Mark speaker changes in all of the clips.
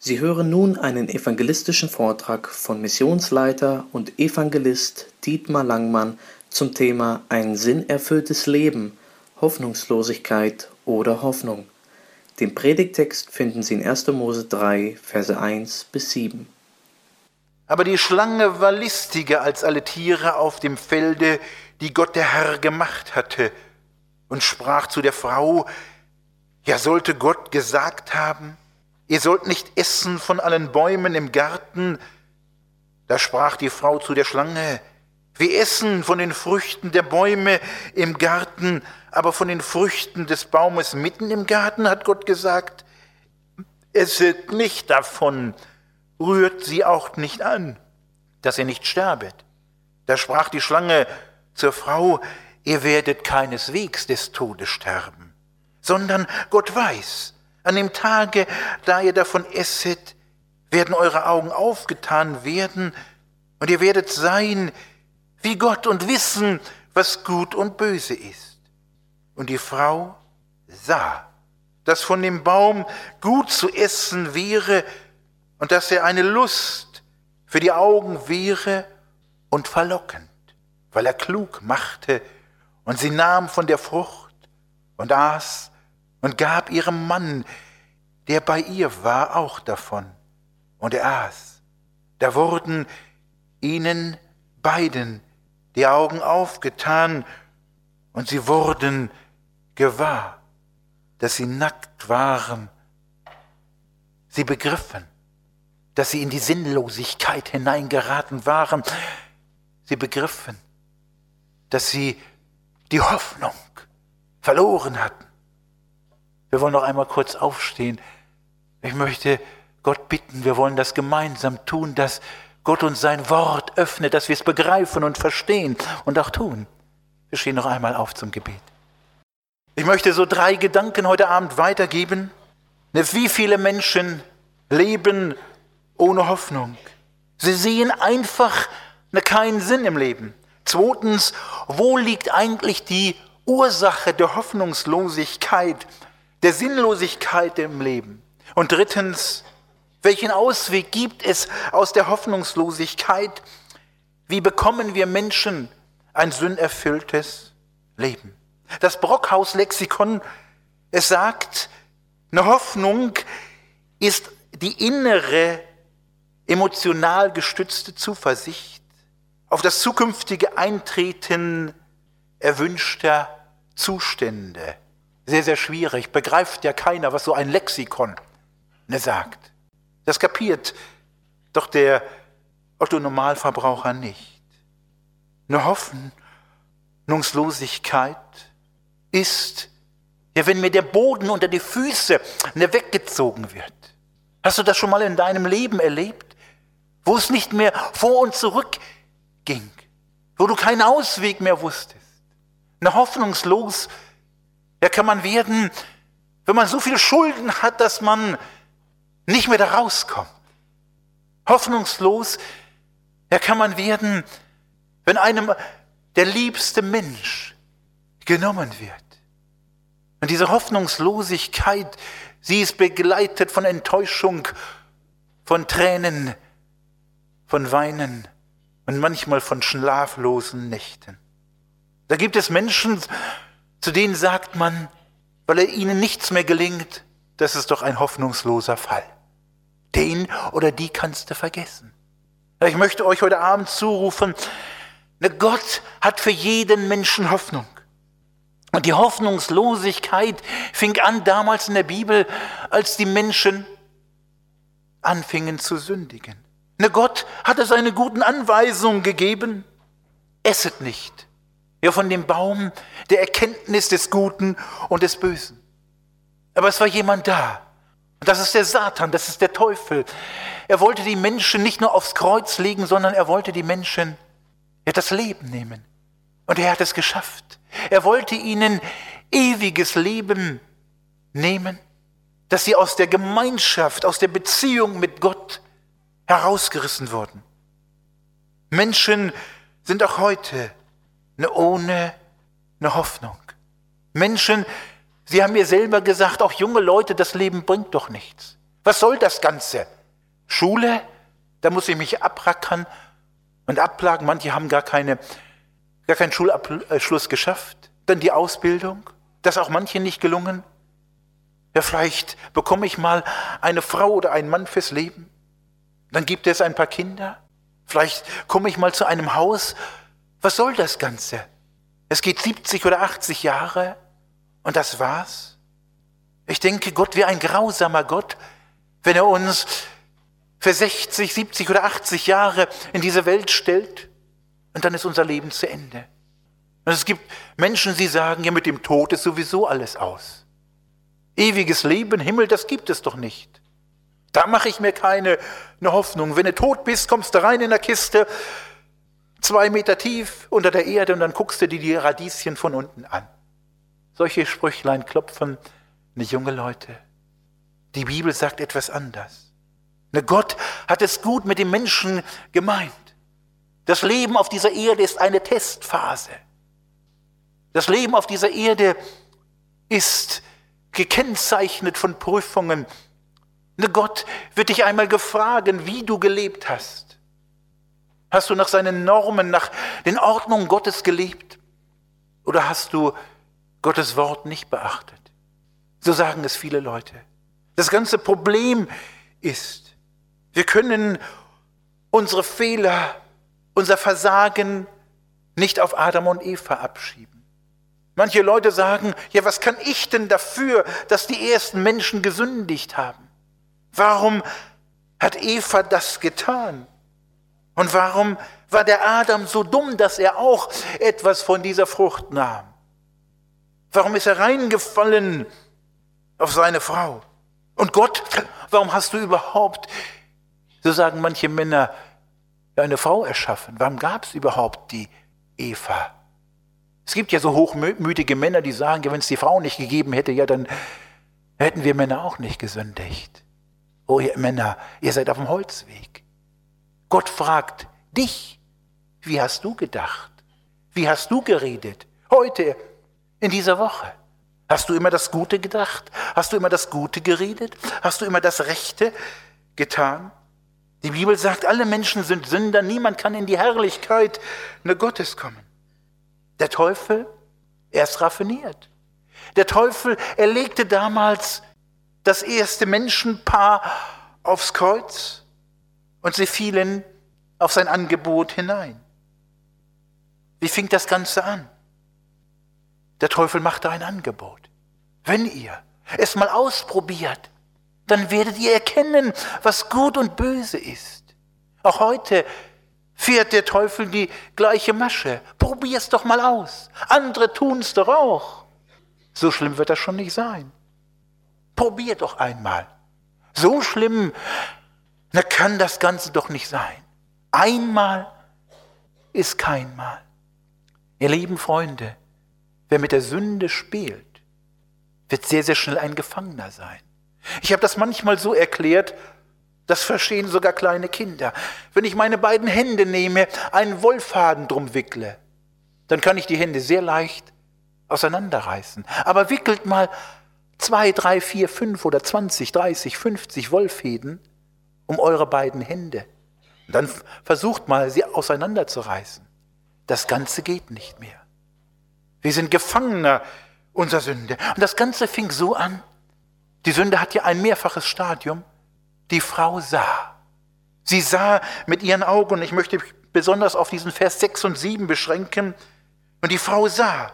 Speaker 1: Sie hören nun einen evangelistischen Vortrag von Missionsleiter und Evangelist Dietmar Langmann zum Thema Ein sinnerfülltes Leben, Hoffnungslosigkeit oder Hoffnung. Den Predigtext finden Sie in 1. Mose 3, Verse 1 bis 7.
Speaker 2: Aber die Schlange war listiger als alle Tiere auf dem Felde, die Gott der Herr gemacht hatte, und sprach zu der Frau, ja sollte Gott gesagt haben, ihr sollt nicht essen von allen Bäumen im Garten. Da sprach die Frau zu der Schlange, wir essen von den Früchten der Bäume im Garten, aber von den Früchten des Baumes mitten im Garten hat Gott gesagt, esset nicht davon, rührt sie auch nicht an, dass ihr nicht sterbet. Da sprach die Schlange zur Frau, ihr werdet keineswegs des Todes sterben, sondern Gott weiß, an dem Tage, da ihr davon esset, werden eure Augen aufgetan werden und ihr werdet sein wie Gott und wissen, was gut und böse ist. Und die Frau sah, dass von dem Baum gut zu essen wäre und dass er eine Lust für die Augen wäre und verlockend, weil er klug machte. Und sie nahm von der Frucht und aß und gab ihrem Mann, der bei ihr war, auch davon. Und er aß. Da wurden ihnen beiden die Augen aufgetan und sie wurden gewahr, dass sie nackt waren. Sie begriffen, dass sie in die Sinnlosigkeit hineingeraten waren. Sie begriffen, dass sie die Hoffnung verloren hatten. Wir wollen noch einmal kurz aufstehen. Ich möchte Gott bitten, wir wollen das gemeinsam tun, dass Gott uns sein Wort öffnet, dass wir es begreifen und verstehen und auch tun. Wir stehen noch einmal auf zum Gebet. Ich möchte so drei Gedanken heute Abend weitergeben. Wie viele Menschen leben ohne Hoffnung? Sie sehen einfach keinen Sinn im Leben. Zweitens, wo liegt eigentlich die Ursache der Hoffnungslosigkeit der Sinnlosigkeit im Leben. Und drittens, welchen Ausweg gibt es aus der Hoffnungslosigkeit? Wie bekommen wir Menschen ein sünderfülltes Leben? Das Brockhaus-Lexikon, es sagt, eine Hoffnung ist die innere, emotional gestützte Zuversicht auf das zukünftige Eintreten erwünschter Zustände sehr, sehr schwierig. Begreift ja keiner, was so ein Lexikon ne sagt. Das kapiert doch der Otto-Normalverbraucher nicht. Eine Hoffnungslosigkeit ist, ja, wenn mir der Boden unter die Füße ne weggezogen wird. Hast du das schon mal in deinem Leben erlebt? Wo es nicht mehr vor und zurück ging, wo du keinen Ausweg mehr wusstest. Eine hoffnungslos ja, kann man werden, wenn man so viele Schulden hat, dass man nicht mehr da rauskommt. Hoffnungslos, ja, kann man werden, wenn einem der liebste Mensch genommen wird. Und diese Hoffnungslosigkeit, sie ist begleitet von Enttäuschung, von Tränen, von Weinen und manchmal von schlaflosen Nächten. Da gibt es Menschen, zu denen sagt man, weil er ihnen nichts mehr gelingt, das ist doch ein hoffnungsloser Fall. Den oder die kannst du vergessen. Ich möchte euch heute Abend zurufen, ne, Gott hat für jeden Menschen Hoffnung. Und die Hoffnungslosigkeit fing an damals in der Bibel, als die Menschen anfingen zu sündigen. Ne, Gott hatte seine guten Anweisungen gegeben. Esset nicht, ja, von dem Baum der Erkenntnis des Guten und des Bösen. Aber es war jemand da. Das ist der Satan, das ist der Teufel. Er wollte die Menschen nicht nur aufs Kreuz legen, sondern er wollte die Menschen ja, das Leben nehmen. Und er hat es geschafft. Er wollte ihnen ewiges Leben nehmen, dass sie aus der Gemeinschaft, aus der Beziehung mit Gott herausgerissen wurden. Menschen sind auch heute ohne eine Hoffnung. Menschen, sie haben mir selber gesagt, auch junge Leute, das Leben bringt doch nichts. Was soll das Ganze? Schule, da muss ich mich abrackern und abplagen. Manche haben gar, keine, gar keinen Schulabschluss geschafft. Dann die Ausbildung, das ist auch manchen nicht gelungen. Ja, vielleicht bekomme ich mal eine Frau oder einen Mann fürs Leben. Dann gibt es ein paar Kinder. Vielleicht komme ich mal zu einem Haus. Was soll das Ganze? Es geht 70 oder 80 Jahre und das war's. Ich denke, Gott wäre ein grausamer Gott, wenn er uns für 60, 70 oder 80 Jahre in diese Welt stellt und dann ist unser Leben zu Ende. Und es gibt Menschen, die sagen, ja, mit dem Tod ist sowieso alles aus. Ewiges Leben, Himmel, das gibt es doch nicht. Da mache ich mir keine eine Hoffnung. Wenn du tot bist, kommst du rein in der Kiste, zwei Meter tief unter der Erde und dann guckst du dir die Radieschen von unten an. Solche Sprüchlein klopfen nicht junge Leute. Die Bibel sagt etwas anders. Ne, Gott hat es gut mit dem Menschen gemeint. Das Leben auf dieser Erde ist eine Testphase. Das Leben auf dieser Erde ist gekennzeichnet von Prüfungen. Ne, Gott wird dich einmal gefragen, wie du gelebt hast. Hast du nach seinen Normen, nach den Ordnungen Gottes gelebt? Oder hast du Gottes Wort nicht beachtet? So sagen es viele Leute. Das ganze Problem ist, wir können unsere Fehler, unser Versagen nicht auf Adam und Eva abschieben. Manche Leute sagen, ja, was kann ich denn dafür, dass die ersten Menschen gesündigt haben? Warum hat Eva das getan? Und warum war der Adam so dumm, dass er auch etwas von dieser Frucht nahm? Warum ist er reingefallen auf seine Frau? Und Gott, warum hast du überhaupt, so sagen manche Männer, eine Frau erschaffen? Warum gab es überhaupt die Eva? Es gibt ja so hochmütige Männer, die sagen, wenn es die Frau nicht gegeben hätte, ja, dann hätten wir Männer auch nicht gesündigt. Oh, ihr Männer, ihr seid auf dem Holzweg. Gott fragt dich, wie hast du gedacht? Wie hast du geredet? Heute, in dieser Woche. Hast du immer das Gute gedacht? Hast du immer das Gute geredet? Hast du immer das Rechte getan? Die Bibel sagt, alle Menschen sind Sünder, niemand kann in die Herrlichkeit Gottes kommen. Der Teufel, er ist raffiniert. Der Teufel, er legte damals das erste Menschenpaar aufs Kreuz und sie fielen auf sein Angebot hinein. Wie fing das Ganze an? Der Teufel machte ein Angebot. Wenn ihr es mal ausprobiert, dann werdet ihr erkennen, was gut und böse ist. Auch heute fährt der Teufel die gleiche Masche. Probier es doch mal aus. Andere tun es doch auch. So schlimm wird das schon nicht sein. Probier doch einmal. So schlimm, na kann das Ganze doch nicht sein. Einmal ist kein Mal. Ihr lieben Freunde, Wer mit der Sünde spielt, wird sehr, sehr schnell ein Gefangener sein. Ich habe das manchmal so erklärt, das verstehen sogar kleine Kinder. Wenn ich meine beiden Hände nehme, einen Wollfaden drum wickle, dann kann ich die Hände sehr leicht auseinanderreißen. Aber wickelt mal zwei, drei, vier, fünf oder zwanzig, dreißig, fünfzig Wollfäden um eure beiden Hände. dann versucht mal, sie auseinanderzureißen. Das Ganze geht nicht mehr. Wir sind Gefangener unserer Sünde. Und das Ganze fing so an. Die Sünde hat ja ein mehrfaches Stadium. Die Frau sah. Sie sah mit ihren Augen, und ich möchte besonders auf diesen Vers 6 und 7 beschränken. Und die Frau sah,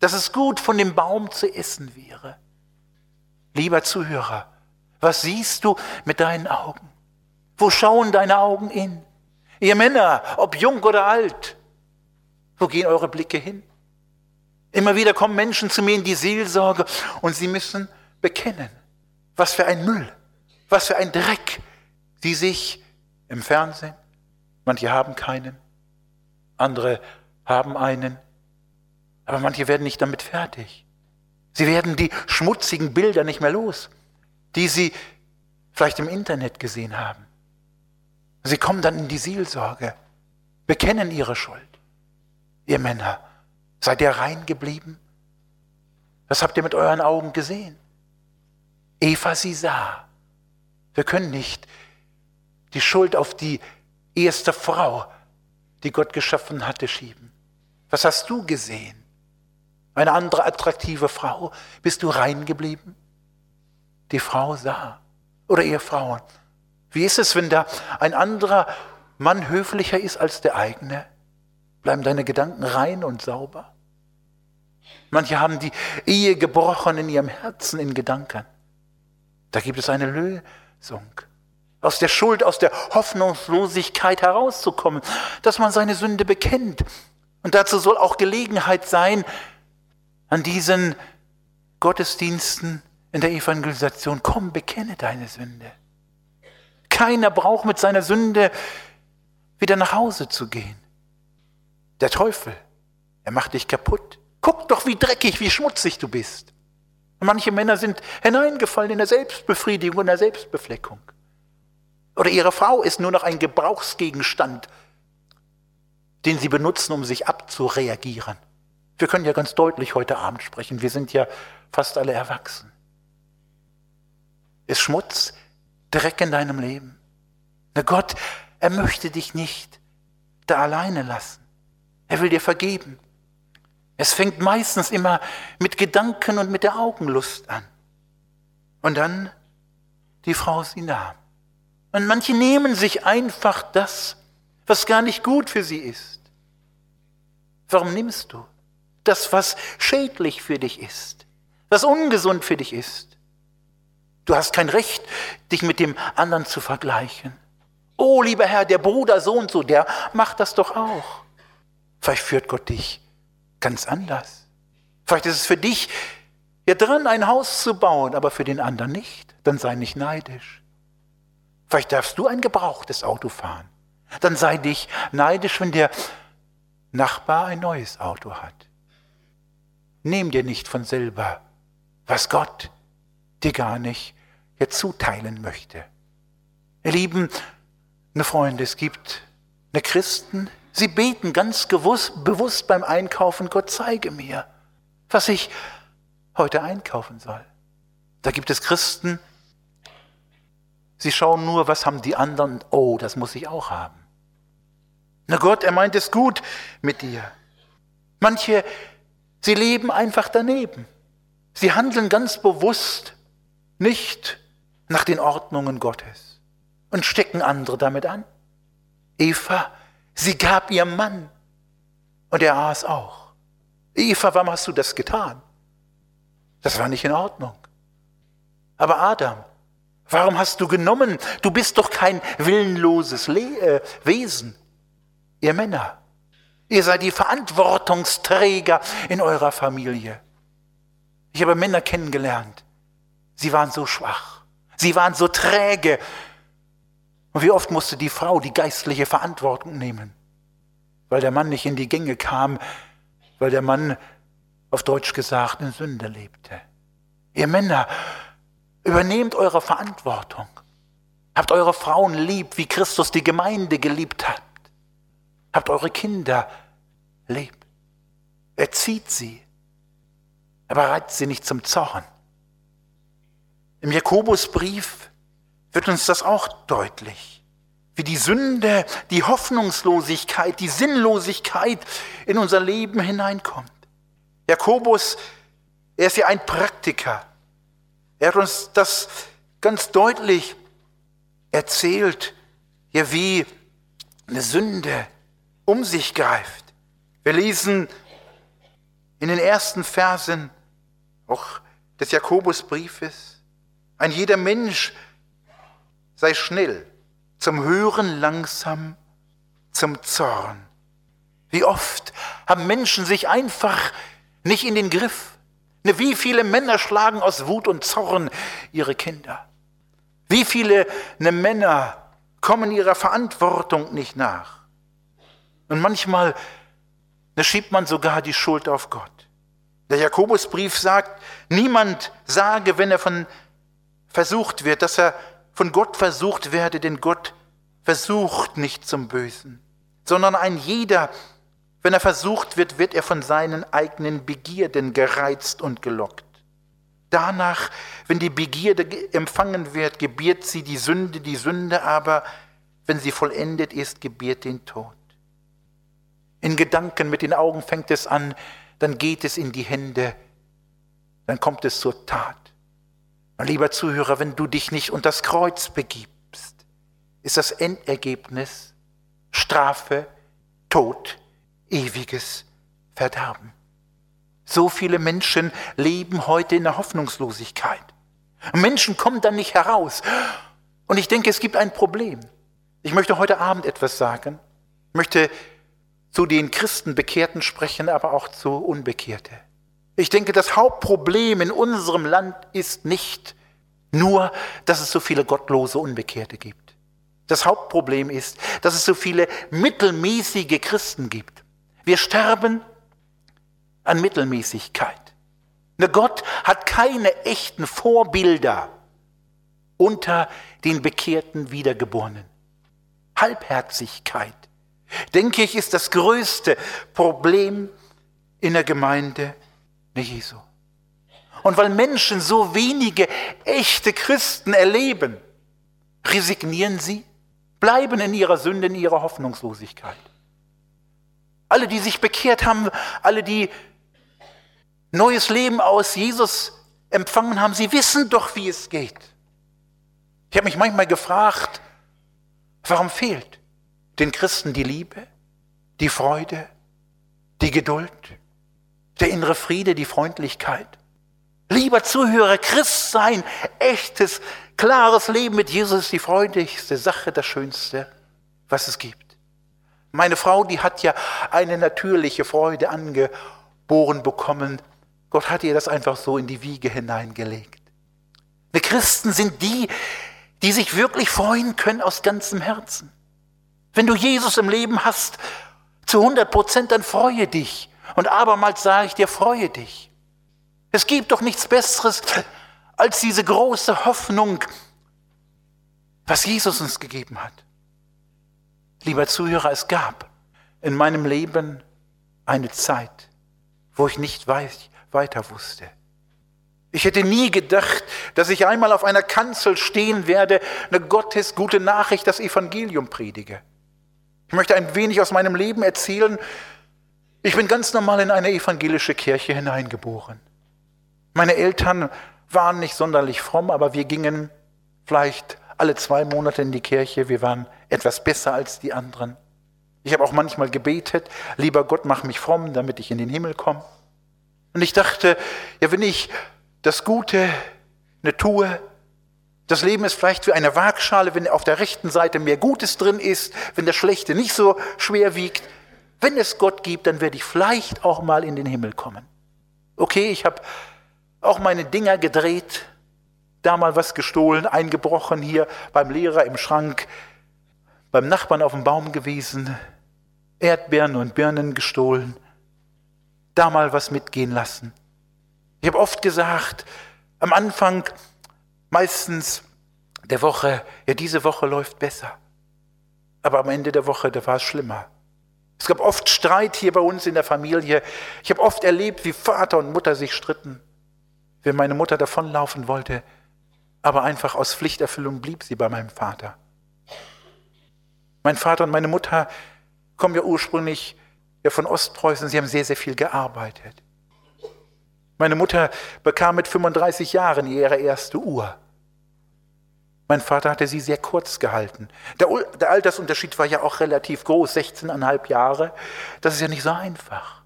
Speaker 2: dass es gut von dem Baum zu essen wäre. Lieber Zuhörer, was siehst du mit deinen Augen? Wo schauen deine Augen hin? Ihr Männer, ob jung oder alt, wo gehen eure Blicke hin? Immer wieder kommen Menschen zu mir in die Seelsorge und sie müssen bekennen, was für ein Müll, was für ein Dreck sie sich im Fernsehen, manche haben keinen, andere haben einen, aber manche werden nicht damit fertig. Sie werden die schmutzigen Bilder nicht mehr los, die sie vielleicht im Internet gesehen haben. Sie kommen dann in die Seelsorge, bekennen ihre Schuld. Ihr Männer, Seid ihr rein geblieben? Was habt ihr mit euren Augen gesehen? Eva sie sah. Wir können nicht die Schuld auf die erste Frau, die Gott geschaffen hatte, schieben. Was hast du gesehen? Eine andere attraktive Frau? Bist du rein geblieben? Die Frau sah. Oder ihr Frauen. Wie ist es, wenn da ein anderer Mann höflicher ist als der eigene? Bleiben deine Gedanken rein und sauber? Manche haben die Ehe gebrochen in ihrem Herzen, in Gedanken. Da gibt es eine Lösung. Aus der Schuld, aus der Hoffnungslosigkeit herauszukommen, dass man seine Sünde bekennt. Und dazu soll auch Gelegenheit sein, an diesen Gottesdiensten in der Evangelisation, komm, bekenne deine Sünde. Keiner braucht mit seiner Sünde wieder nach Hause zu gehen. Der Teufel, er macht dich kaputt. Guck doch, wie dreckig, wie schmutzig du bist. Und manche Männer sind hineingefallen in der Selbstbefriedigung, in der Selbstbefleckung. Oder ihre Frau ist nur noch ein Gebrauchsgegenstand, den sie benutzen, um sich abzureagieren. Wir können ja ganz deutlich heute Abend sprechen. Wir sind ja fast alle erwachsen. Ist Schmutz, Dreck in deinem Leben? Na Gott, er möchte dich nicht da alleine lassen. Er will dir vergeben. Es fängt meistens immer mit Gedanken und mit der Augenlust an. Und dann die Frau sie nahm. Und manche nehmen sich einfach das, was gar nicht gut für sie ist. Warum nimmst du das, was schädlich für dich ist, was ungesund für dich ist? Du hast kein Recht, dich mit dem anderen zu vergleichen. Oh, lieber Herr, der Bruder so und so, der macht das doch auch. Vielleicht führt Gott dich ganz anders. Vielleicht ist es für dich ja dran, ein Haus zu bauen, aber für den anderen nicht. Dann sei nicht neidisch. Vielleicht darfst du ein gebrauchtes Auto fahren. Dann sei dich neidisch, wenn der Nachbar ein neues Auto hat. Nimm dir nicht von selber, was Gott dir gar nicht jetzt zuteilen möchte. Ihr Lieben, eine Freunde, es gibt eine Christen, Sie beten ganz gewusst, bewusst beim Einkaufen, Gott zeige mir, was ich heute einkaufen soll. Da gibt es Christen, sie schauen nur, was haben die anderen, oh, das muss ich auch haben. Na Gott, er meint es gut mit dir. Manche, sie leben einfach daneben. Sie handeln ganz bewusst nicht nach den Ordnungen Gottes und stecken andere damit an. Eva Sie gab ihrem Mann und er aß auch. Eva, warum hast du das getan? Das war nicht in Ordnung. Aber Adam, warum hast du genommen? Du bist doch kein willenloses Le äh, Wesen. Ihr Männer, ihr seid die Verantwortungsträger in eurer Familie. Ich habe Männer kennengelernt. Sie waren so schwach. Sie waren so träge. Und wie oft musste die Frau die geistliche Verantwortung nehmen, weil der Mann nicht in die Gänge kam, weil der Mann auf Deutsch gesagt in Sünde lebte. Ihr Männer, übernehmt eure Verantwortung. Habt eure Frauen lieb, wie Christus die Gemeinde geliebt hat. Habt eure Kinder lieb. Erzieht sie, aber reizt sie nicht zum Zorn. Im Jakobusbrief wird uns das auch deutlich. Wie die Sünde, die Hoffnungslosigkeit, die Sinnlosigkeit in unser Leben hineinkommt. Jakobus, er ist ja ein Praktiker. Er hat uns das ganz deutlich erzählt, ja wie eine Sünde um sich greift. Wir lesen in den ersten Versen auch des Jakobusbriefes, ein jeder Mensch sei schnell, zum Hören langsam, zum Zorn. Wie oft haben Menschen sich einfach nicht in den Griff. Ne, wie viele Männer schlagen aus Wut und Zorn ihre Kinder? Wie viele ne Männer kommen ihrer Verantwortung nicht nach? Und manchmal ne, schiebt man sogar die Schuld auf Gott. Der Jakobusbrief sagt, niemand sage, wenn er von versucht wird, dass er von Gott versucht werde, denn Gott versucht nicht zum Bösen, sondern ein jeder, wenn er versucht wird, wird er von seinen eigenen Begierden gereizt und gelockt. Danach, wenn die Begierde empfangen wird, gebiert sie die Sünde, die Sünde aber, wenn sie vollendet ist, gebiert den Tod. In Gedanken mit den Augen fängt es an, dann geht es in die Hände, dann kommt es zur Tat. Und lieber Zuhörer, wenn du dich nicht unter das Kreuz begibst, ist das Endergebnis Strafe, Tod, ewiges Verderben. So viele Menschen leben heute in der Hoffnungslosigkeit. Menschen kommen dann nicht heraus. Und ich denke, es gibt ein Problem. Ich möchte heute Abend etwas sagen. Ich möchte zu den Christenbekehrten sprechen, aber auch zu Unbekehrte. Ich denke, das Hauptproblem in unserem Land ist nicht nur, dass es so viele gottlose Unbekehrte gibt. Das Hauptproblem ist, dass es so viele mittelmäßige Christen gibt. Wir sterben an Mittelmäßigkeit. Gott hat keine echten Vorbilder unter den bekehrten Wiedergeborenen. Halbherzigkeit, denke ich, ist das größte Problem in der Gemeinde Jesu. Und weil Menschen so wenige echte Christen erleben, resignieren sie, bleiben in ihrer Sünde, in ihrer Hoffnungslosigkeit. Alle, die sich bekehrt haben, alle, die neues Leben aus Jesus empfangen haben, sie wissen doch, wie es geht. Ich habe mich manchmal gefragt, warum fehlt den Christen die Liebe, die Freude, die Geduld, der innere Friede, die Freundlichkeit. Lieber Zuhörer, Christ sein, echtes, klares Leben mit Jesus ist die freudigste Sache, das Schönste, was es gibt. Meine Frau, die hat ja eine natürliche Freude angeboren bekommen. Gott hat ihr das einfach so in die Wiege hineingelegt. Wir Christen sind die, die sich wirklich freuen können aus ganzem Herzen. Wenn du Jesus im Leben hast, zu 100 Prozent, dann freue dich. Und abermals sage ich dir, freue dich. Es gibt doch nichts Besseres als diese große Hoffnung, was Jesus uns gegeben hat. Lieber Zuhörer, es gab in meinem Leben eine Zeit, wo ich nicht weiter wusste. Ich hätte nie gedacht, dass ich einmal auf einer Kanzel stehen werde, eine Gottes gute Nachricht, das Evangelium predige. Ich möchte ein wenig aus meinem Leben erzählen. Ich bin ganz normal in eine evangelische Kirche hineingeboren. Meine Eltern waren nicht sonderlich fromm, aber wir gingen vielleicht alle zwei Monate in die Kirche. Wir waren etwas besser als die anderen. Ich habe auch manchmal gebetet, lieber Gott, mach mich fromm, damit ich in den Himmel komme. Und ich dachte, ja, wenn ich das Gute eine tue, das Leben ist vielleicht wie eine Waagschale, wenn auf der rechten Seite mehr Gutes drin ist, wenn das Schlechte nicht so schwer wiegt. Wenn es Gott gibt, dann werde ich vielleicht auch mal in den Himmel kommen. Okay, ich habe auch meine Dinger gedreht, da mal was gestohlen, eingebrochen hier beim Lehrer im Schrank, beim Nachbarn auf dem Baum gewesen, Erdbeeren und Birnen gestohlen, da mal was mitgehen lassen. Ich habe oft gesagt, am Anfang meistens der Woche, ja, diese Woche läuft besser. Aber am Ende der Woche, da war es schlimmer. Es gab oft Streit hier bei uns in der Familie. Ich habe oft erlebt, wie Vater und Mutter sich stritten. Wenn meine Mutter davonlaufen wollte, aber einfach aus Pflichterfüllung blieb sie bei meinem Vater. Mein Vater und meine Mutter kommen ja ursprünglich ja von Ostpreußen. Sie haben sehr, sehr viel gearbeitet. Meine Mutter bekam mit 35 Jahren ihre erste Uhr. Mein Vater hatte sie sehr kurz gehalten. Der, der Altersunterschied war ja auch relativ groß, 16,5 Jahre. Das ist ja nicht so einfach.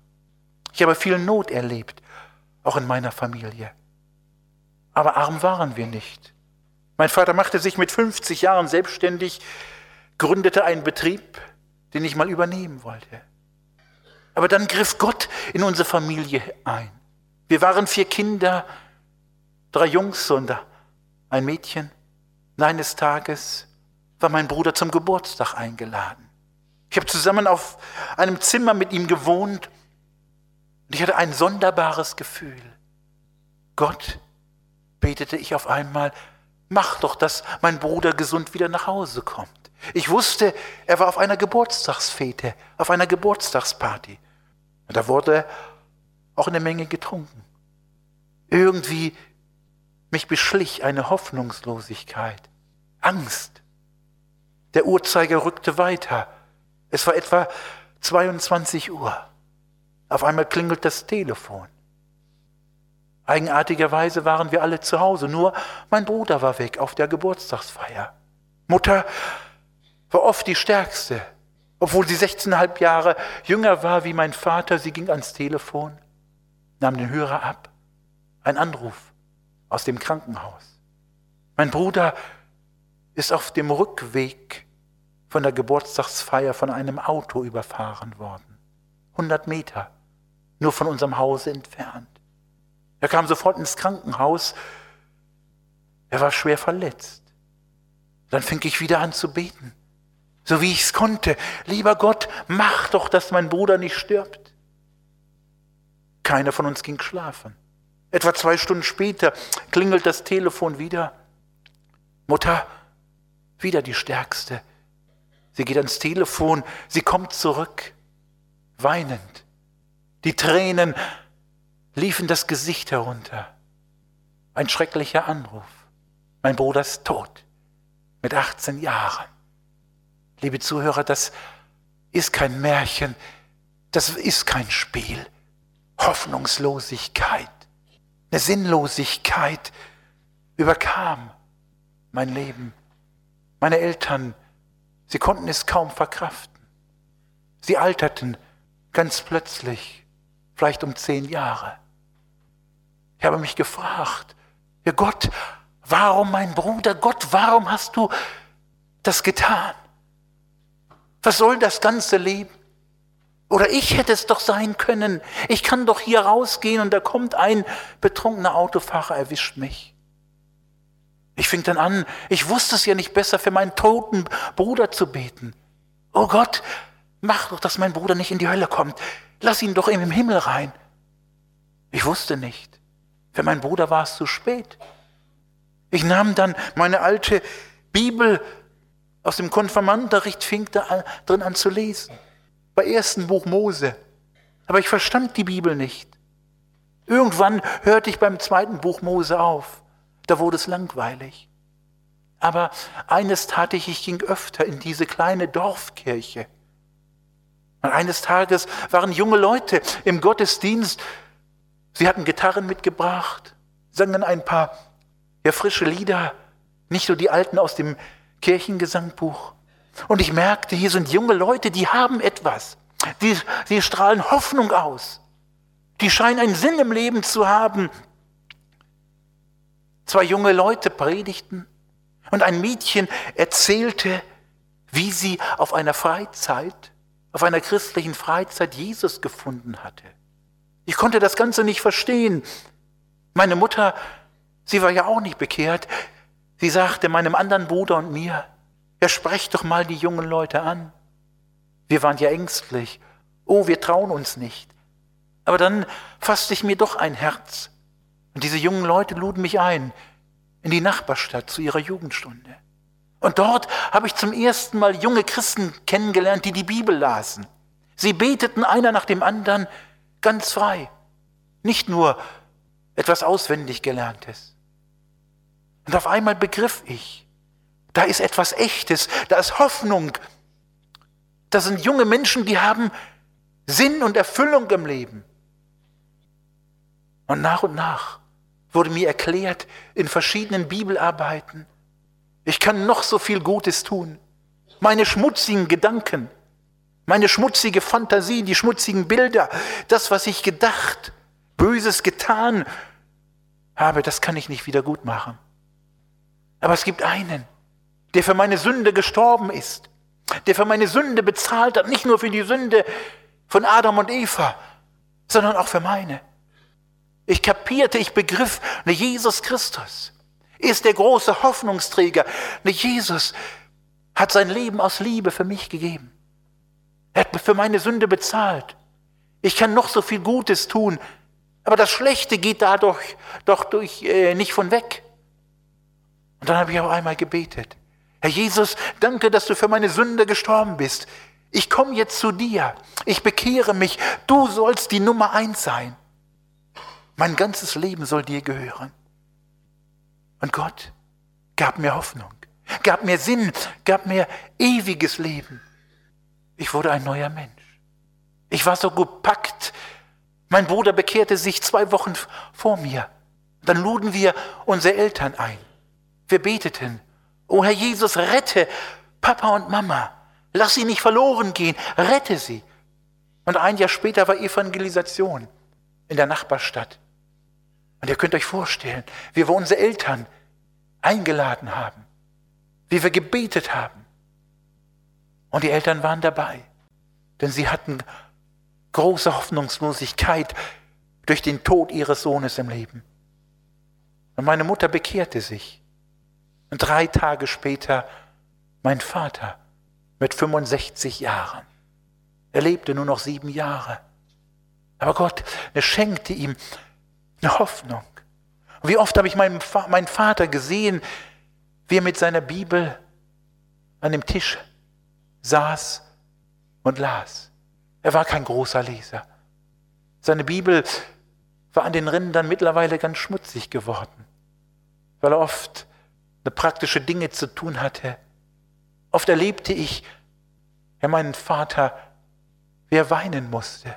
Speaker 2: Ich habe viel Not erlebt, auch in meiner Familie. Aber arm waren wir nicht. Mein Vater machte sich mit 50 Jahren selbstständig, gründete einen Betrieb, den ich mal übernehmen wollte. Aber dann griff Gott in unsere Familie ein. Wir waren vier Kinder, drei Jungs und ein Mädchen. Eines Tages war mein Bruder zum Geburtstag eingeladen. Ich habe zusammen auf einem Zimmer mit ihm gewohnt und ich hatte ein sonderbares Gefühl. Gott, betete ich auf einmal, mach doch, dass mein Bruder gesund wieder nach Hause kommt. Ich wusste, er war auf einer Geburtstagsfete, auf einer Geburtstagsparty. Und da wurde auch eine Menge getrunken. Irgendwie Mich beschlich eine Hoffnungslosigkeit, Angst. Der Uhrzeiger rückte weiter. Es war etwa 22 Uhr. Auf einmal klingelt das Telefon. Eigenartigerweise waren wir alle zu Hause, nur mein Bruder war weg auf der Geburtstagsfeier. Mutter war oft die Stärkste, obwohl sie 16,5 Jahre jünger war wie mein Vater. Sie ging ans Telefon, nahm den Hörer ab. Ein Anruf aus dem Krankenhaus. Mein Bruder ist auf dem Rückweg von der Geburtstagsfeier von einem Auto überfahren worden. 100 Meter, nur von unserem Hause entfernt. Er kam sofort ins Krankenhaus. Er war schwer verletzt. Dann fing ich wieder an zu beten, so wie ich es konnte. Lieber Gott, mach doch, dass mein Bruder nicht stirbt. Keiner von uns ging schlafen. Etwa zwei Stunden später klingelt das Telefon wieder. Mutter, wieder die Stärkste. Sie geht ans Telefon, sie kommt zurück, weinend. Die Tränen liefen das Gesicht herunter. Ein schrecklicher Anruf. Mein Bruder ist tot. Mit 18 Jahren. Liebe Zuhörer, das ist kein Märchen. Das ist kein Spiel. Hoffnungslosigkeit, eine Sinnlosigkeit überkam mein Leben. Meine Eltern, sie konnten es kaum verkraften. Sie alterten ganz plötzlich, vielleicht um zehn Jahre. Ich habe mich gefragt, ja Gott, warum mein Bruder, Gott, warum hast du das getan? Was soll das ganze Leben? Oder ich hätte es doch sein können. Ich kann doch hier rausgehen und da kommt ein betrunkener Autofahrer, erwischt mich. Ich fing dann an, ich wusste es ja nicht besser, für meinen toten Bruder zu beten. Oh Gott, mach doch, dass mein Bruder nicht in die Hölle kommt. Lass ihn doch im Himmel rein. Ich wusste nicht. Für meinen Bruder war es zu spät. Ich nahm dann meine alte Bibel aus dem Konfirmandenunterricht, fing da drin an zu lesen. Bei ersten Buch Mose. Aber ich verstand die Bibel nicht. Irgendwann hörte ich beim zweiten Buch Mose auf. Da wurde es langweilig. Aber eines tat ich, ich ging öfter in diese kleine Dorfkirche. Und eines Tages waren junge Leute im Gottesdienst Sie hatten Gitarren mitgebracht, sangen ein paar ja, frische Lieder, nicht nur die alten aus dem Kirchengesangbuch. Und ich merkte, hier sind junge Leute, die haben etwas. Die, die strahlen Hoffnung aus. Die scheinen einen Sinn im Leben zu haben. Zwei junge Leute predigten und ein Mädchen erzählte, wie sie auf einer Freizeit, auf einer christlichen Freizeit Jesus gefunden hatte. Ich konnte das Ganze nicht verstehen. Meine Mutter, sie war ja auch nicht bekehrt. Sie sagte meinem anderen Bruder und mir, ja, sprecht doch mal die jungen Leute an. Wir waren ja ängstlich. Oh, wir trauen uns nicht. Aber dann fasste ich mir doch ein Herz. Und diese jungen Leute luden mich ein in die Nachbarstadt zu ihrer Jugendstunde. Und dort habe ich zum ersten Mal junge Christen kennengelernt, die die Bibel lasen. Sie beteten einer nach dem anderen, ganz frei. Nicht nur etwas auswendig gelerntes. Und auf einmal begriff ich, da ist etwas Echtes, da ist Hoffnung. Da sind junge Menschen, die haben Sinn und Erfüllung im Leben. Und nach und nach wurde mir erklärt in verschiedenen Bibelarbeiten, ich kann noch so viel Gutes tun. Meine schmutzigen Gedanken, meine schmutzige Fantasie, die schmutzigen Bilder, das, was ich gedacht, Böses getan habe, das kann ich nicht wieder gut machen. Aber es gibt einen, der für meine Sünde gestorben ist, der für meine Sünde bezahlt hat, nicht nur für die Sünde von Adam und Eva, sondern auch für meine. Ich kapierte, ich begriff, ne Jesus Christus ist der große Hoffnungsträger. Ne Jesus hat sein Leben aus Liebe für mich gegeben. Er hat für meine Sünde bezahlt. Ich kann noch so viel Gutes tun, aber das Schlechte geht dadurch doch durch, äh, nicht von weg. Und dann habe ich auch einmal gebetet. Herr Jesus, danke, dass du für meine Sünde gestorben bist. Ich komme jetzt zu dir. Ich bekehre mich. Du sollst die Nummer eins sein. Mein ganzes Leben soll dir gehören. Und Gott gab mir Hoffnung, gab mir Sinn, gab mir ewiges Leben. Ich wurde ein neuer Mensch. Ich war so gepackt. Mein Bruder bekehrte sich zwei Wochen vor mir. Dann luden wir unsere Eltern ein. Wir beteten, O Herr Jesus, rette Papa und Mama. Lass sie nicht verloren gehen, rette sie. Und ein Jahr später war Evangelisation in der Nachbarstadt. Und ihr könnt euch vorstellen, wie wir unsere Eltern eingeladen haben, wie wir gebetet haben. Und die Eltern waren dabei, denn sie hatten große Hoffnungslosigkeit durch den Tod ihres Sohnes im Leben. Und meine Mutter bekehrte sich. Und drei Tage später mein Vater mit 65 Jahren. Er lebte nur noch sieben Jahre. Aber Gott er schenkte ihm eine Hoffnung. Und wie oft habe ich meinen, meinen Vater gesehen, wie er mit seiner Bibel an dem Tisch saß und las. Er war kein großer Leser. Seine Bibel war an den Rändern mittlerweile ganz schmutzig geworden, weil er oft praktische Dinge zu tun hatte. Oft erlebte ich, ja, meinen Vater, wie er weinen musste,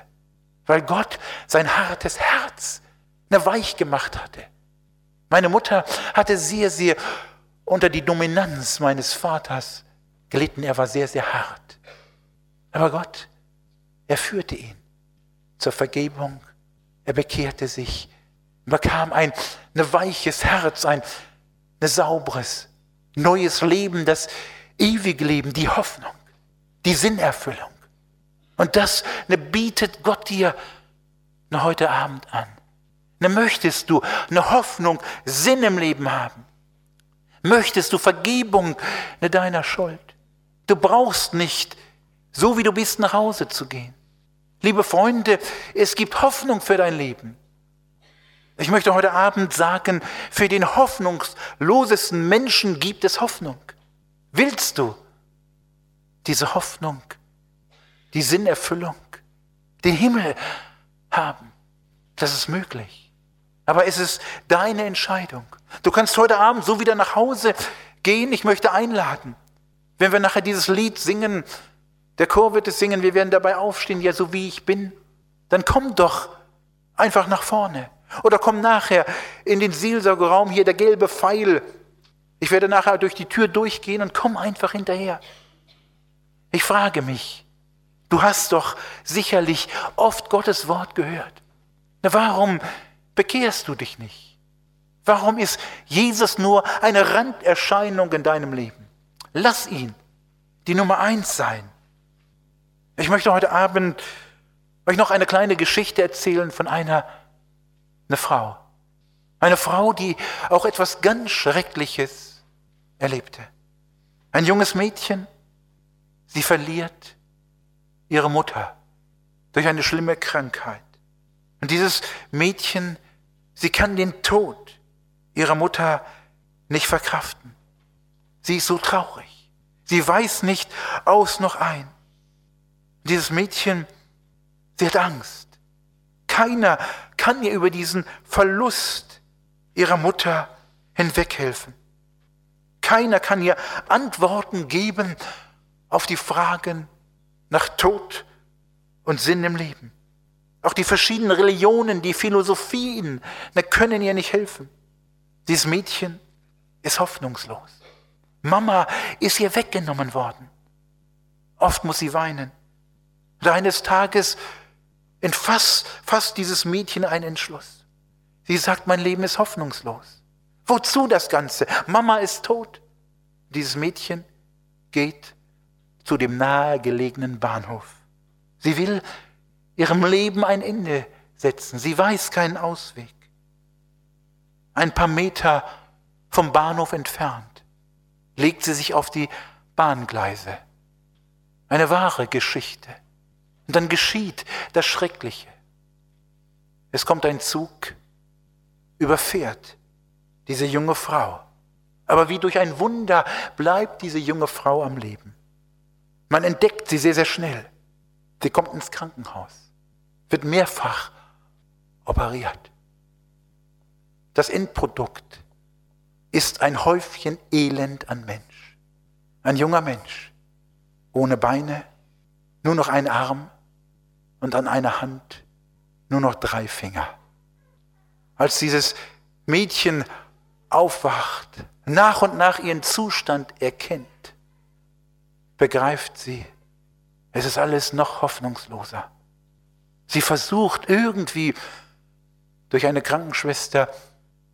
Speaker 2: weil Gott sein hartes Herz ne, weich gemacht hatte. Meine Mutter hatte sehr, sehr unter die Dominanz meines Vaters gelitten. Er war sehr, sehr hart. Aber Gott er führte ihn zur Vergebung. Er bekehrte sich, bekam ein, ein weiches Herz, ein, ein sauberes, neues Leben, das ewige Leben, die Hoffnung, die Sinnerfüllung. Und das ne, bietet Gott dir ne, heute Abend an. Ne, möchtest du eine Hoffnung, Sinn im Leben haben? Möchtest du Vergebung ne, deiner Schuld? Du brauchst nicht, so wie du bist, nach Hause zu gehen. Liebe Freunde, es gibt Hoffnung für dein Leben. Ich möchte heute Abend sagen, für den hoffnungslosesten Menschen gibt es Hoffnung. Willst du diese Hoffnung, die Sinnerfüllung, den Himmel haben? Das ist möglich. Aber es ist deine Entscheidung. Du kannst heute Abend so wieder nach Hause gehen. Ich möchte einladen. Wenn wir nachher dieses Lied singen, der Chor wird es singen, wir werden dabei aufstehen, ja, so wie ich bin. Dann komm doch einfach nach vorne. Oder komm nachher in den Seelsorgeraum hier, der gelbe Pfeil. Ich werde nachher durch die Tür durchgehen und komm einfach hinterher. Ich frage mich, du hast doch sicherlich oft Gottes Wort gehört. Warum bekehrst du dich nicht? Warum ist Jesus nur eine Randerscheinung in deinem Leben? Lass ihn die Nummer eins sein. Ich möchte heute Abend euch noch eine kleine Geschichte erzählen von einer eine Frau. Eine Frau, die auch etwas ganz Schreckliches erlebte. Ein junges Mädchen, sie verliert ihre Mutter durch eine schlimme Krankheit. Und dieses Mädchen, sie kann den Tod ihrer Mutter nicht verkraften. Sie ist so traurig. Sie weiß nicht aus noch ein. Dieses Mädchen, sie hat Angst. Keiner kann ihr über diesen Verlust ihrer Mutter hinweghelfen. Keiner kann ihr Antworten geben auf die Fragen nach Tod und Sinn im Leben. Auch die verschiedenen Religionen, die Philosophien ne, können ihr nicht helfen. Dieses Mädchen ist hoffnungslos. Mama ist ihr weggenommen worden. Oft muss sie weinen. Und eines Tages entfasst fasst dieses Mädchen einen Entschluss. Sie sagt, mein Leben ist hoffnungslos. Wozu das Ganze? Mama ist tot. Dieses Mädchen geht zu dem nahegelegenen Bahnhof. Sie will ihrem Leben ein Ende setzen. Sie weiß keinen Ausweg. Ein paar Meter vom Bahnhof entfernt legt sie sich auf die Bahngleise. Eine wahre Geschichte. Und dann geschieht das Schreckliche. Es kommt ein Zug, überfährt diese junge Frau. Aber wie durch ein Wunder bleibt diese junge Frau am Leben. Man entdeckt sie sehr, sehr schnell. Sie kommt ins Krankenhaus, wird mehrfach operiert. Das Endprodukt ist ein Häufchen Elend an Mensch. Ein junger Mensch, ohne Beine, nur noch ein Arm und an einer Hand nur noch drei Finger. Als dieses Mädchen aufwacht, nach und nach ihren Zustand erkennt, begreift sie, es ist alles noch hoffnungsloser. Sie versucht irgendwie durch eine Krankenschwester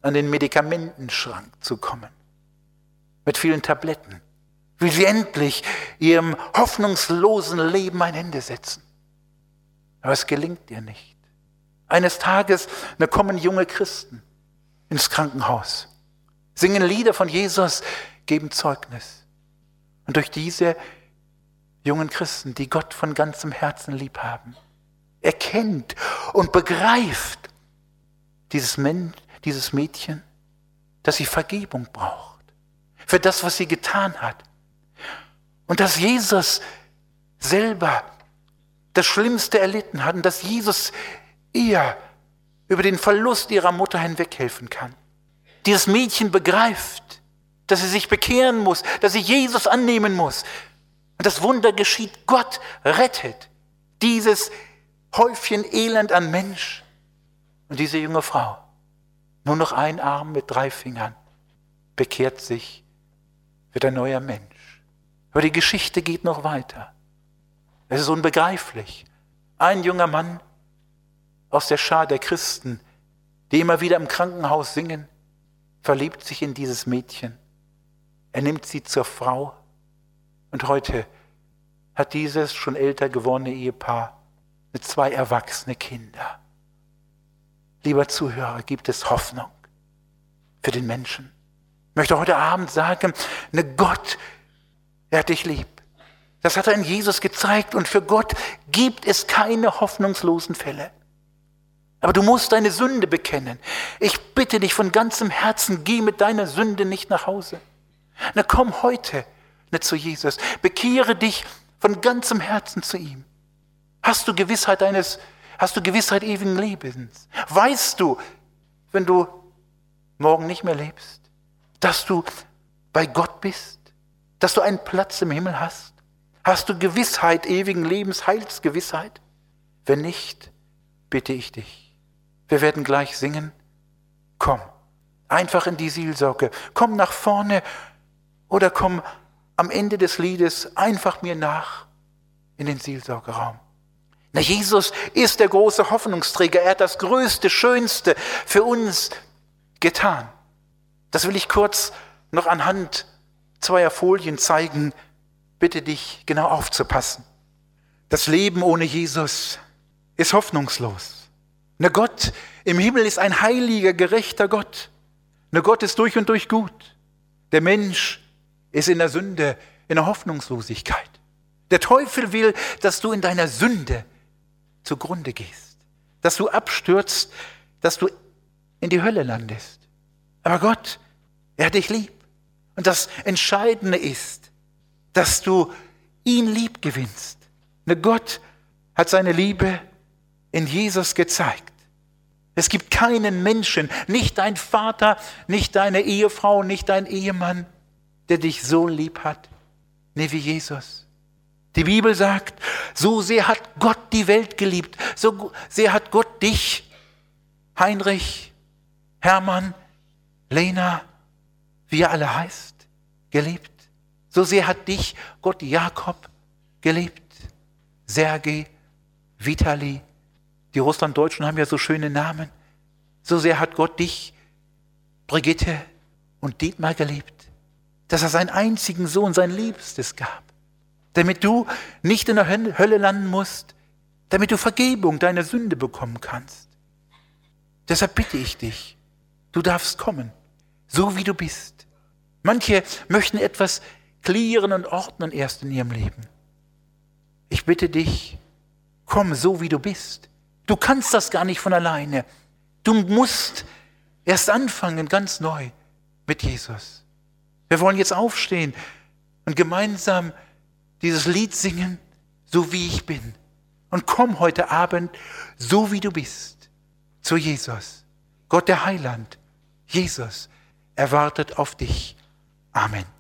Speaker 2: an den Medikamentenschrank zu kommen. Mit vielen Tabletten. Will sie endlich ihrem hoffnungslosen Leben ein Ende setzen. Aber es gelingt ihr nicht. Eines Tages da kommen junge Christen ins Krankenhaus, singen Lieder von Jesus, geben Zeugnis. Und durch diese jungen Christen, die Gott von ganzem Herzen lieb haben, erkennt und begreift dieses, Men dieses Mädchen, dass sie Vergebung braucht für das, was sie getan hat. Und dass Jesus selber das Schlimmste erlitten hat und dass Jesus ihr über den Verlust ihrer Mutter hinweghelfen kann. Dieses Mädchen begreift, dass sie sich bekehren muss, dass sie Jesus annehmen muss. Und das Wunder geschieht. Gott rettet dieses Häufchen Elend an Mensch. Und diese junge Frau, nur noch ein Arm mit drei Fingern, bekehrt sich, wird ein neuer Mensch. Aber die Geschichte geht noch weiter. Es ist unbegreiflich. Ein junger Mann aus der Schar der Christen, die immer wieder im Krankenhaus singen, verliebt sich in dieses Mädchen. Er nimmt sie zur Frau. Und heute hat dieses schon älter gewordene Ehepaar mit zwei erwachsene Kinder. Lieber Zuhörer, gibt es Hoffnung für den Menschen. Ich möchte heute Abend sagen, ne Gott, er hat dich lieb. Das hat er in Jesus gezeigt und für Gott gibt es keine hoffnungslosen Fälle. Aber du musst deine Sünde bekennen. Ich bitte dich von ganzem Herzen, geh mit deiner Sünde nicht nach Hause. Na komm heute nicht zu Jesus. Bekehre dich von ganzem Herzen zu ihm. Hast du Gewissheit deines, hast du Gewissheit ewigen Lebens? Weißt du, wenn du morgen nicht mehr lebst, dass du bei Gott bist, dass du einen Platz im Himmel hast? Hast du Gewissheit ewigen Lebens, Heilsgewissheit? Wenn nicht, bitte ich dich. Wir werden gleich singen. Komm, einfach in die Seelsorge. Komm nach vorne oder komm am Ende des Liedes einfach mir nach in den Seelsorgeraum. Na, Jesus ist der große Hoffnungsträger. Er hat das Größte, Schönste für uns getan. Das will ich kurz noch anhand zweier Folien zeigen. Bitte dich genau aufzupassen. Das Leben ohne Jesus ist hoffnungslos. Na Gott im Himmel ist ein heiliger, gerechter Gott. Na Gott ist durch und durch gut. Der Mensch ist in der Sünde, in der Hoffnungslosigkeit. Der Teufel will, dass du in deiner Sünde zugrunde gehst, dass du abstürzt, dass du in die Hölle landest. Aber Gott, er hat dich lieb. Und das Entscheidende ist, dass du ihn lieb gewinnst. Ne Gott hat seine Liebe in Jesus gezeigt. Es gibt keinen Menschen, nicht dein Vater, nicht deine Ehefrau, nicht dein Ehemann, der dich so lieb hat, nee, wie Jesus. Die Bibel sagt, so sehr hat Gott die Welt geliebt, so sehr hat Gott dich, Heinrich, Hermann, Lena, wie ihr alle heißt, geliebt. So sehr hat dich Gott Jakob geliebt, Sergei, Vitali. Die Russlanddeutschen haben ja so schöne Namen. So sehr hat Gott dich, Brigitte und Dietmar geliebt, dass er seinen einzigen Sohn, sein Liebstes gab damit du nicht in der Hölle landen musst, damit du Vergebung deiner Sünde bekommen kannst. Deshalb bitte ich dich, du darfst kommen, so wie du bist. Manche möchten etwas klären und ordnen erst in ihrem Leben. Ich bitte dich, komm so wie du bist. Du kannst das gar nicht von alleine. Du musst erst anfangen, ganz neu mit Jesus. Wir wollen jetzt aufstehen und gemeinsam dieses Lied singen, so wie ich bin. Und komm heute Abend, so wie du bist, zu Jesus. Gott der Heiland, Jesus, Er wartet auf dich. Amen.